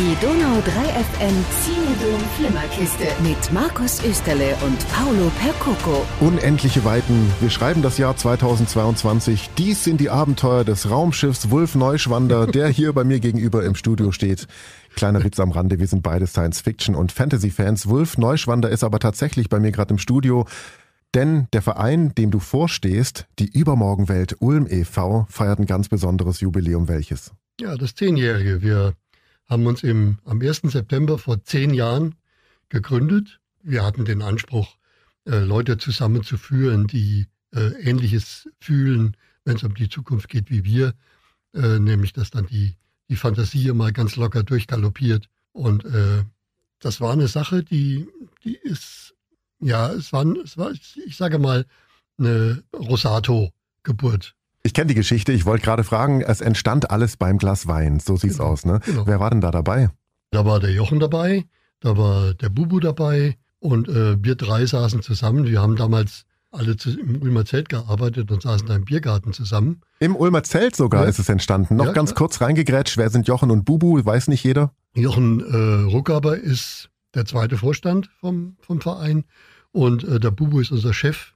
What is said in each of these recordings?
Die Donau 3 FM Cinedom Flimmerkiste mit Markus Österle und Paolo Percoco. Unendliche Weiten. Wir schreiben das Jahr 2022. Dies sind die Abenteuer des Raumschiffs Wulf Neuschwander, der hier bei mir gegenüber im Studio steht. Kleiner Witz am Rande, wir sind beide Science-Fiction- und Fantasy-Fans. Wulf Neuschwander ist aber tatsächlich bei mir gerade im Studio. Denn der Verein, dem du vorstehst, die Übermorgenwelt Ulm e.V., feiert ein ganz besonderes Jubiläum. Welches? Ja, das Zehnjährige. Wir haben uns im, am 1. September vor zehn Jahren gegründet. Wir hatten den Anspruch, äh, Leute zusammenzuführen, die äh, Ähnliches fühlen, wenn es um die Zukunft geht wie wir, äh, nämlich dass dann die, die Fantasie mal ganz locker durchgaloppiert. Und äh, das war eine Sache, die, die ist, ja, es war, es war, ich sage mal, eine Rosato-Geburt. Ich kenne die Geschichte. Ich wollte gerade fragen, es entstand alles beim Glas Wein. So sieht's Genau, aus, ne? genau. Wer war denn da dabei? Da war der Jochen dabei, da war der Bubu dabei und äh, wir drei saßen zusammen. Wir haben damals alle zu, im Ulmer Zelt gearbeitet und saßen da im Biergarten zusammen. Im Ulmer Zelt sogar Ja. ist es entstanden. Noch Ja, ganz klar. kurz reingegrätscht. Wer sind Jochen und Bubu? Weiß nicht jeder. Jochen äh, Ruckaber ist der zweite Vorstand vom, vom Verein und äh, der Bubu ist unser Chef.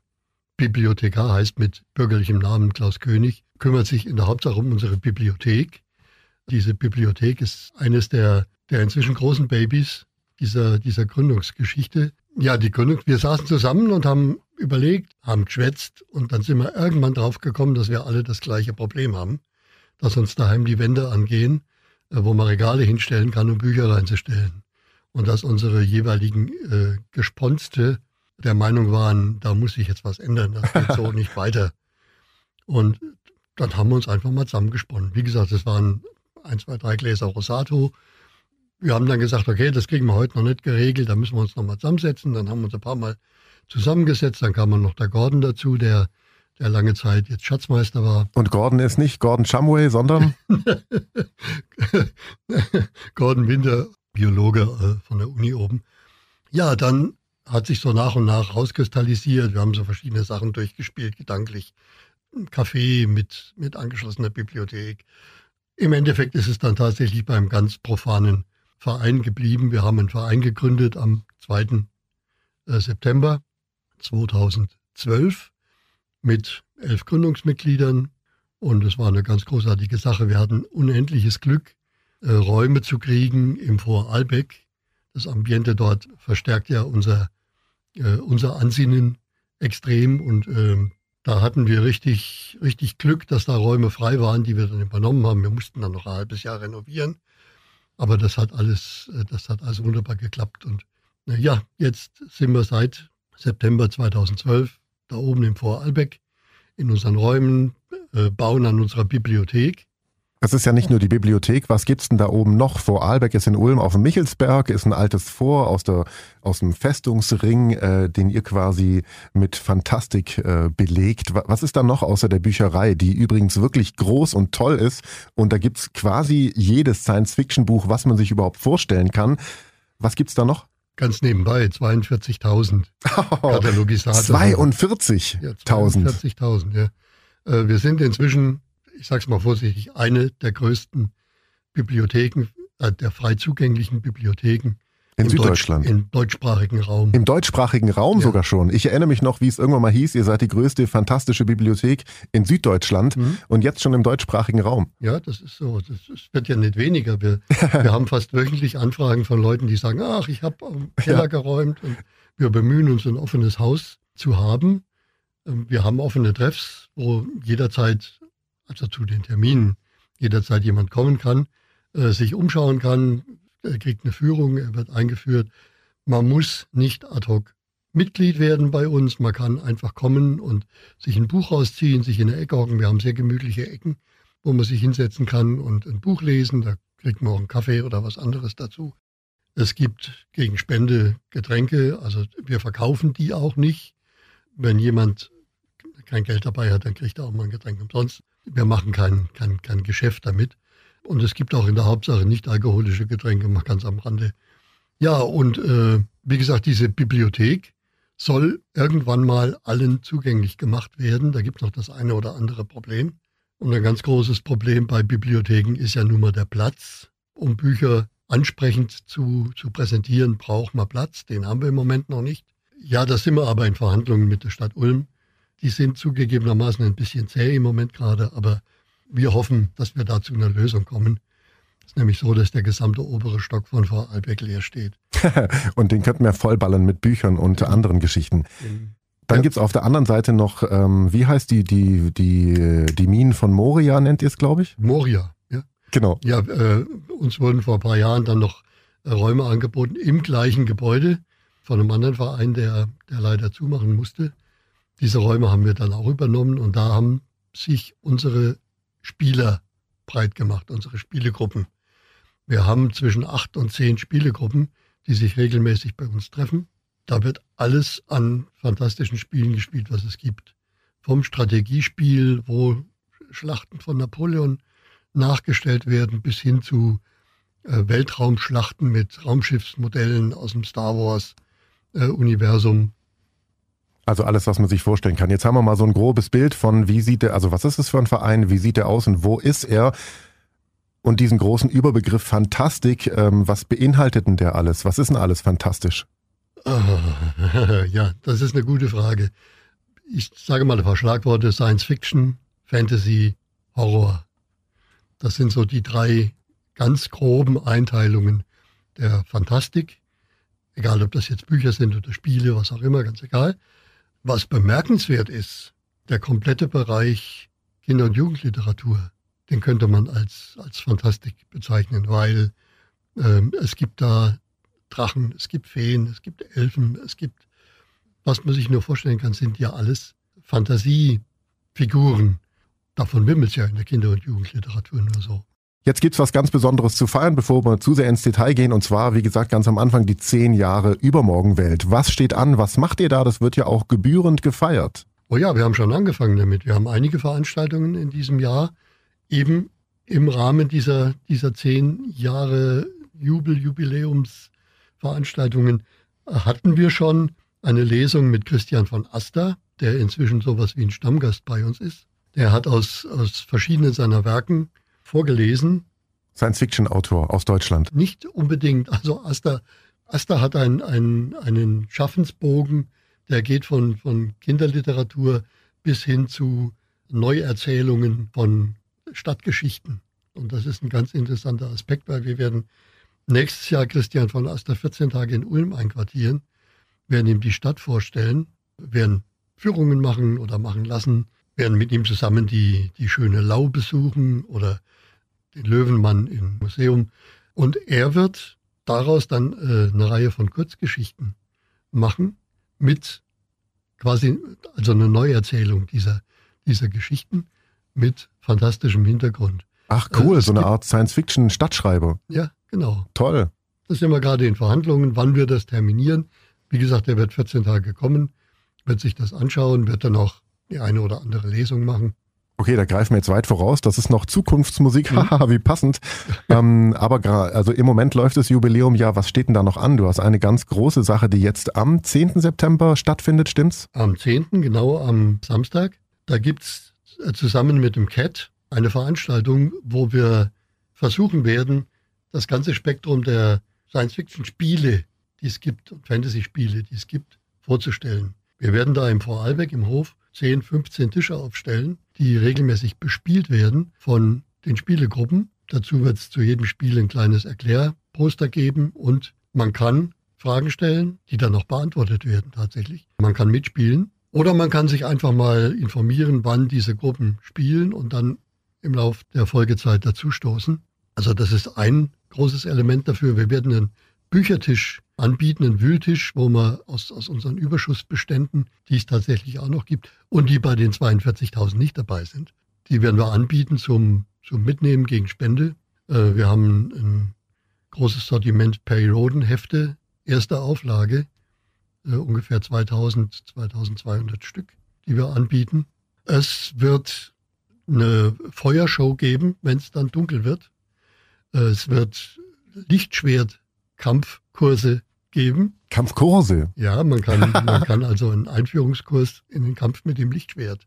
Bibliothekar heißt mit bürgerlichem Namen Klaus König, kümmert sich in der Hauptsache um unsere Bibliothek. Diese Bibliothek ist eines der, der inzwischen großen Babys dieser, dieser Gründungsgeschichte. Ja, die Gründung, wir saßen zusammen und haben überlegt, haben geschwätzt und dann sind wir irgendwann drauf gekommen, dass wir alle das gleiche Problem haben, dass uns daheim die Wände angehen, äh, wo man Regale hinstellen kann, um Bücher reinzustellen. Und dass unsere jeweiligen äh, Gesponste der Meinung waren, da muss sich jetzt was ändern, das geht so nicht weiter. Und dann haben wir uns einfach mal zusammengesponnen. Wie gesagt, es waren ein, zwei, drei Gläser Rosato. Wir haben dann gesagt, okay, das kriegen wir heute noch nicht geregelt, da müssen wir uns nochmal zusammensetzen. Dann haben wir uns ein paar Mal zusammengesetzt. Dann kam noch der Gordon dazu, der, der lange Zeit jetzt Schatzmeister war. Und Gordon ist nicht Gordon Shumway, sondern Gordon Winter, Biologe äh, von der Uni oben. Ja, dann hat sich so nach und nach rauskristallisiert. Wir haben so verschiedene Sachen durchgespielt, gedanklich. Ein Café mit, mit angeschlossener Bibliothek. Im Endeffekt ist es dann tatsächlich beim ganz profanen Verein geblieben. Wir haben einen Verein gegründet am 2. äh, September 2012 mit elf Gründungsmitgliedern. Und es war eine ganz großartige Sache. Wir hatten unendliches Glück, äh, Räume zu kriegen im Vorarlbeck. Das Ambiente dort verstärkt ja unser, äh, unser Ansinnen extrem. Und ähm, da hatten wir richtig, richtig Glück, dass da Räume frei waren, die wir dann übernommen haben. Wir mussten dann noch ein halbes Jahr renovieren. Aber das hat alles, äh, das hat alles wunderbar geklappt. Und äh, ja, jetzt sind wir seit September 2012 da oben im Vorarlbeck in unseren Räumen, äh, bauen an unserer Bibliothek. Es ist ja nicht nur die Bibliothek. Was gibt's denn da oben noch? Vorarlbeck ist in Ulm auf dem Michelsberg, ist ein altes Vor aus, der, aus dem Festungsring, äh, den ihr quasi mit Fantastik äh, belegt. Wa- Was ist da noch außer der Bücherei, die übrigens wirklich groß und toll ist? Und da gibt's quasi jedes Science-Fiction-Buch, was man sich überhaupt vorstellen kann. Was gibt's da noch? Ganz nebenbei 42.000 Katalogisate. 42.000. Ja, 42.000, ja. Äh, wir sind inzwischen, ich sag's mal vorsichtig, eine der größten Bibliotheken, äh, der frei zugänglichen Bibliotheken In im Süddeutschland. Deutsch, im deutschsprachigen Raum. Im deutschsprachigen Raum Ja. sogar schon. Ich erinnere mich noch, wie es irgendwann mal hieß, ihr seid die größte fantastische Bibliothek in Süddeutschland Mhm. und jetzt schon im deutschsprachigen Raum. Ja, das ist so. Das, das wird ja nicht weniger. Wir, wir haben fast wöchentlich Anfragen von Leuten, die sagen, ach, ich habe Keller Ja. geräumt und wir bemühen uns, ein offenes Haus zu haben. Ähm, Wir haben offene Treffs, wo jederzeit, also zu den Terminen, jederzeit jemand kommen kann, äh, sich umschauen kann, er kriegt eine Führung, er wird eingeführt. Man muss nicht ad hoc Mitglied werden bei uns. Man kann einfach kommen und sich ein Buch rausziehen, sich in eine Ecke hocken. Wir haben sehr gemütliche Ecken wo man sich hinsetzen kann und ein Buch lesen. Da kriegt man auch einen Kaffee oder was anderes dazu. Es gibt gegen Spende Getränke, also wir verkaufen die auch nicht. Wenn jemand kein Geld dabei hat, dann kriegt er auch mal ein Getränk umsonst. Wir machen kein, kein, kein Geschäft damit. Und es gibt auch in der Hauptsache nicht alkoholische Getränke, ganz am Rande. Ja, und äh, wie gesagt, diese Bibliothek soll irgendwann mal allen zugänglich gemacht werden. Da gibt es noch das eine oder andere Problem. Und ein ganz großes Problem bei Bibliotheken ist ja nun mal der Platz, um Bücher ansprechend zu, zu präsentieren, braucht man Platz. Den haben wir im Moment noch nicht. Ja, da sind wir aber in Verhandlungen mit der Stadt Ulm. Die sind zugegebenermaßen ein bisschen zäh im Moment gerade, aber wir hoffen, dass wir da zu einer Lösung kommen. Es ist nämlich so, dass der gesamte obere Stock von Vorarlberg leer steht. und den könnten wir vollballern mit Büchern und ja. anderen Geschichten. Dann ja. gibt es auf der anderen Seite noch, ähm, wie heißt die, die, die, die Minen von Moria, nennt ihr es, glaube ich? Moria, ja. Genau. Ja, äh, uns wurden vor ein paar Jahren dann noch äh, Räume angeboten im gleichen Gebäude von einem anderen Verein, der, der leider zumachen musste. Diese Räume haben wir dann auch übernommen und da haben sich unsere Spieler breit gemacht, unsere Spielegruppen. Wir haben zwischen acht und zehn Spielegruppen, die sich regelmäßig bei uns treffen. Da wird alles an fantastischen Spielen gespielt, was es gibt. Vom Strategiespiel, wo Schlachten von Napoleon nachgestellt werden, bis hin zu äh, Weltraumschlachten mit Raumschiffsmodellen aus dem Star Wars äh. Also alles, was man sich vorstellen kann. Jetzt haben wir mal so ein grobes Bild von, wie sieht der, also was ist es für ein Verein, wie sieht der aus und wo ist er? Und diesen großen Überbegriff Fantastik, ähm, was beinhaltet denn der alles? Was ist denn alles fantastisch? ja, das ist eine gute Frage. Ich sage mal ein paar Schlagworte: Science Fiction, Fantasy, Horror. Das sind so die drei ganz groben Einteilungen der Fantastik. Egal, ob das jetzt Bücher sind oder Spiele, was auch immer, ganz egal. Was bemerkenswert ist, der komplette Bereich Kinder- und Jugendliteratur, den könnte man als, als Fantastik bezeichnen, weil ähm, es gibt da Drachen, es gibt Feen, es gibt Elfen, es gibt, was man sich nur vorstellen kann, sind ja alles Fantasiefiguren. Davon wimmelt es ja in der Kinder- und Jugendliteratur nur so. Jetzt gibt's was ganz Besonderes zu feiern, bevor wir zu sehr ins Detail gehen. Und zwar, wie gesagt, ganz am Anfang die zehn Jahre Übermorgenwelt. Was steht an? Was macht ihr da? Das wird ja auch gebührend gefeiert. Oh ja, wir haben schon angefangen damit. Wir haben einige Veranstaltungen in diesem Jahr eben im Rahmen dieser, dieser zehn Jahre Jubel, Jubiläumsveranstaltungen hatten wir schon eine Lesung mit Christian von Aster, der inzwischen sowas wie ein Stammgast bei uns ist. Der hat aus, aus verschiedenen seiner Werken vorgelesen. Science-Fiction-Autor aus Deutschland. Nicht unbedingt. Also Asta, Asta hat ein, ein, einen Schaffensbogen, der geht von, von Kinderliteratur bis hin zu Neuerzählungen von Stadtgeschichten. Und das ist ein ganz interessanter Aspekt, weil wir werden nächstes Jahr Christian von Asta 14 Tage in Ulm einquartieren, werden ihm die Stadt vorstellen, werden Führungen machen oder machen lassen, werden mit ihm zusammen die, die schöne Lau besuchen oder den Löwenmann im Museum. Und er wird daraus dann äh, eine Reihe von Kurzgeschichten machen mit quasi, also eine Neuerzählung dieser, dieser Geschichten mit fantastischem Hintergrund. Ach cool, äh, so eine Art Science-Fiction-Stadtschreiber. Ja, genau. Toll. Das sind wir gerade in Verhandlungen, wann wir das terminieren. Wie gesagt, er wird 14 Tage kommen, wird sich das anschauen, wird dann auch die eine oder andere Lesung machen. Okay, da greifen wir jetzt weit voraus. Das ist noch Zukunftsmusik. Mhm. Haha, wie passend. ähm, aber also im Moment läuft das Jubiläum ja. Was steht denn da noch an? Du hast eine ganz große Sache, die jetzt am 10. September stattfindet, stimmt's? Am 10., genau am Samstag. Da gibt's äh, zusammen mit dem CAT eine Veranstaltung, wo wir versuchen werden, das ganze Spektrum der Science-Fiction-Spiele, die es gibt, und Fantasy-Spiele, die es gibt, vorzustellen. Wir werden da im Vorarlberg im Hof 10, 15 Tische aufstellen, die regelmäßig bespielt werden von den Spielegruppen. Dazu wird es zu jedem Spiel ein kleines Erklärposter geben und man kann Fragen stellen, die dann noch beantwortet werden tatsächlich. Man kann mitspielen oder man kann sich einfach mal informieren, wann diese Gruppen spielen und dann im Lauf der Folgezeit dazustoßen. Also das ist ein großes Element dafür. Wir werden einen Büchertisch anbieten, einen Wühltisch, wo man aus, aus unseren Überschussbeständen, die es tatsächlich auch noch gibt und die bei den 42.000 nicht dabei sind, die werden wir anbieten zum, zum Mitnehmen gegen Spende. Äh, wir haben ein großes Sortiment Perry Roden Hefte, erste Auflage, äh, ungefähr 2000, 2200 Stück, die wir anbieten. Es wird eine Feuershow geben, wenn es dann dunkel wird. Äh, es wird Lichtschwert-Kampfkurse geben. Kampfkurse? Ja, man kann, man kann also einen Einführungskurs in den Kampf mit dem Lichtschwert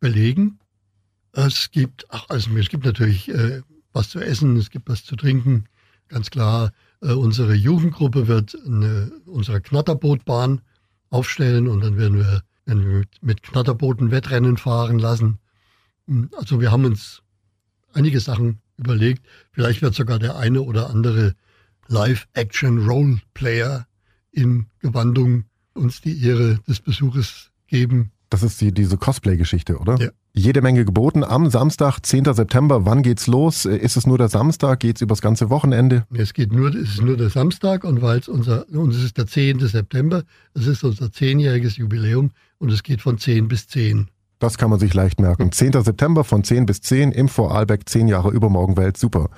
belegen. Es gibt, ach, also es gibt natürlich äh, was zu essen, es gibt was zu trinken, ganz klar, äh, unsere Jugendgruppe wird eine, unsere Knatterbootbahn aufstellen und dann werden wir, werden wir mit, mit Knatterbooten Wettrennen fahren lassen. Hm, also wir haben uns einige Sachen überlegt. Vielleicht wird sogar der eine oder andere Live-Action-Role-Player in Gewandung uns die Ehre des Besuches geben. Das ist die, diese Cosplay-Geschichte, oder? Ja. Jede Menge geboten am Samstag, 10. September. Wann geht's los? Ist es nur der Samstag? Geht's übers ganze Wochenende? Es geht nur, es ist nur der Samstag und weil es unser, und es ist der 10. September, es ist unser zehnjähriges Jubiläum und es geht von 10 bis 10. Das kann man sich leicht merken. 10. September von 10 bis 10 im Vorarlberg, 10 Jahre Übermorgenwelt. Super.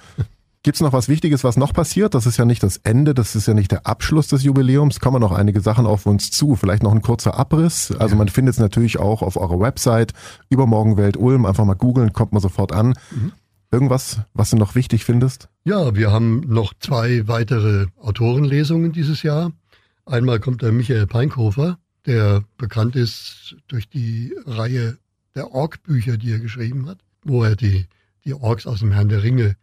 Gibt's noch was Wichtiges, was noch passiert? Das ist ja nicht das Ende, das ist ja nicht der Abschluss des Jubiläums. Kommen noch einige Sachen auf uns zu. Vielleicht noch ein kurzer Abriss. Also ja. man findet es natürlich auch auf eurer Website Übermorgenwelt Ulm. Einfach mal googeln, kommt man sofort an. Mhm. Irgendwas, was du noch wichtig findest? Ja, wir haben noch zwei weitere Autorenlesungen dieses Jahr. Einmal kommt der Michael Peinkhofer, der bekannt ist durch die Reihe der Ork-Bücher, die er geschrieben hat, wo er die, die Orks aus dem Herrn der Ringe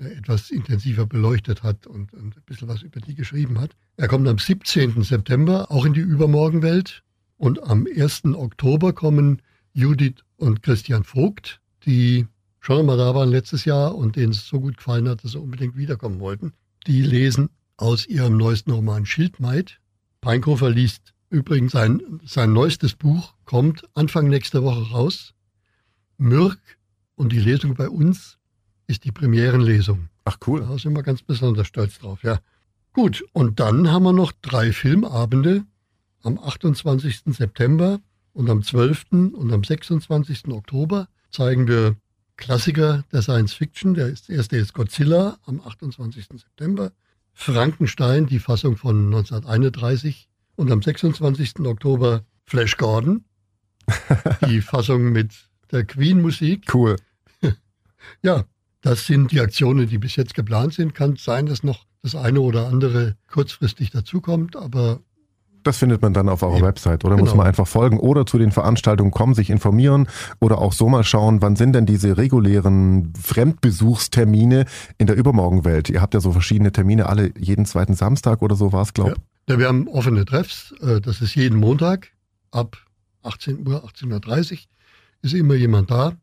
etwas intensiver beleuchtet hat und, und ein bisschen was über die geschrieben hat. Er kommt am 17. September auch in die Übermorgenwelt und am 1. Oktober kommen Judith und Christian Vogt, die schon einmal da waren letztes Jahr und denen es so gut gefallen hat, dass sie unbedingt wiederkommen wollten. Die lesen aus ihrem neuesten Roman Schildmaid. Peinkofer liest übrigens sein, sein neuestes Buch, kommt Anfang nächster Woche raus. Mürk und die Lesung bei uns ist die Premierenlesung. Ach cool. Da sind wir ganz besonders stolz drauf, ja. Gut, und dann haben wir noch drei Filmabende am 28. September und am 12. und am 26. Oktober zeigen wir Klassiker der Science Fiction. Der erste ist Godzilla am 28. September. Frankenstein, die Fassung von 1931. Und am 26. Oktober Flash Gordon, die Fassung mit der Queen-Musik. Cool. Ja, das sind die Aktionen, die bis jetzt geplant sind. Kann sein, dass noch das eine oder andere kurzfristig dazukommt, aber das findet man dann auf eurer ja, Website, oder genau. muss man einfach folgen oder zu den Veranstaltungen kommen, sich informieren oder auch so mal schauen, wann sind denn diese regulären Fremdbesuchstermine in der Übermorgenwelt? Ihr habt ja so verschiedene Termine, alle jeden zweiten Samstag oder so war es, glaube ich. Ja. wir haben offene Treffs, äh, das ist jeden Montag ab 18 Uhr, 18.30 Uhr ist immer jemand da.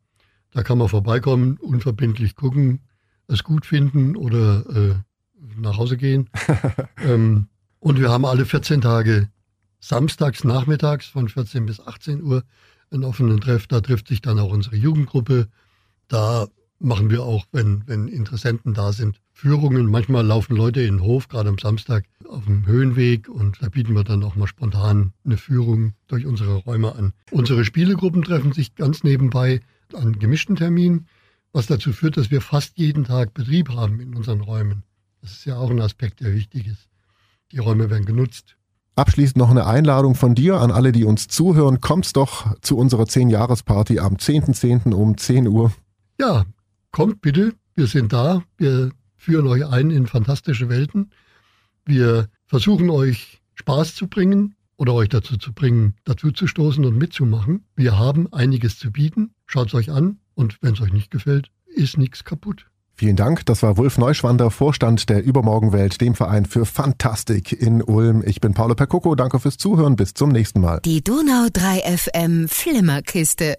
Da kann man vorbeikommen, unverbindlich gucken, es gut finden oder äh, nach Hause gehen. ähm, und wir haben alle 14 Tage samstags nachmittags von 14 bis 18 Uhr einen offenen Treff. Da trifft sich dann auch unsere Jugendgruppe. Da machen wir auch, wenn, wenn Interessenten da sind, Führungen. Manchmal laufen Leute in den Hof, gerade am Samstag auf dem Höhenweg und da bieten wir dann auch mal spontan eine Führung durch unsere Räume an. Unsere Spielegruppen treffen sich ganz nebenbei an gemischten Terminen, was dazu führt, dass wir fast jeden Tag Betrieb haben in unseren Räumen. Das ist ja auch ein Aspekt, der wichtig ist. Die Räume werden genutzt. Abschließend noch eine Einladung von dir an alle, die uns zuhören. Kommt doch zu unserer 10-Jahres-Party am 10.10. .10. um 10 Uhr. Ja, kommt bitte. Wir sind da. Wir führen euch ein in fantastische Welten. Wir versuchen euch Spaß zu bringen oder euch dazu zu bringen, dazu zu stoßen und mitzumachen. Wir haben einiges zu bieten. Schaut es euch an und wenn es euch nicht gefällt, ist nichts kaputt. Vielen Dank. Das war Wulf Neuschwander, Vorstand der Übermorgenwelt, dem Verein für Fantastik in Ulm. Ich bin Paolo Percoco. Danke fürs Zuhören. Bis zum nächsten Mal. Die Donau 3 FM Flimmerkiste.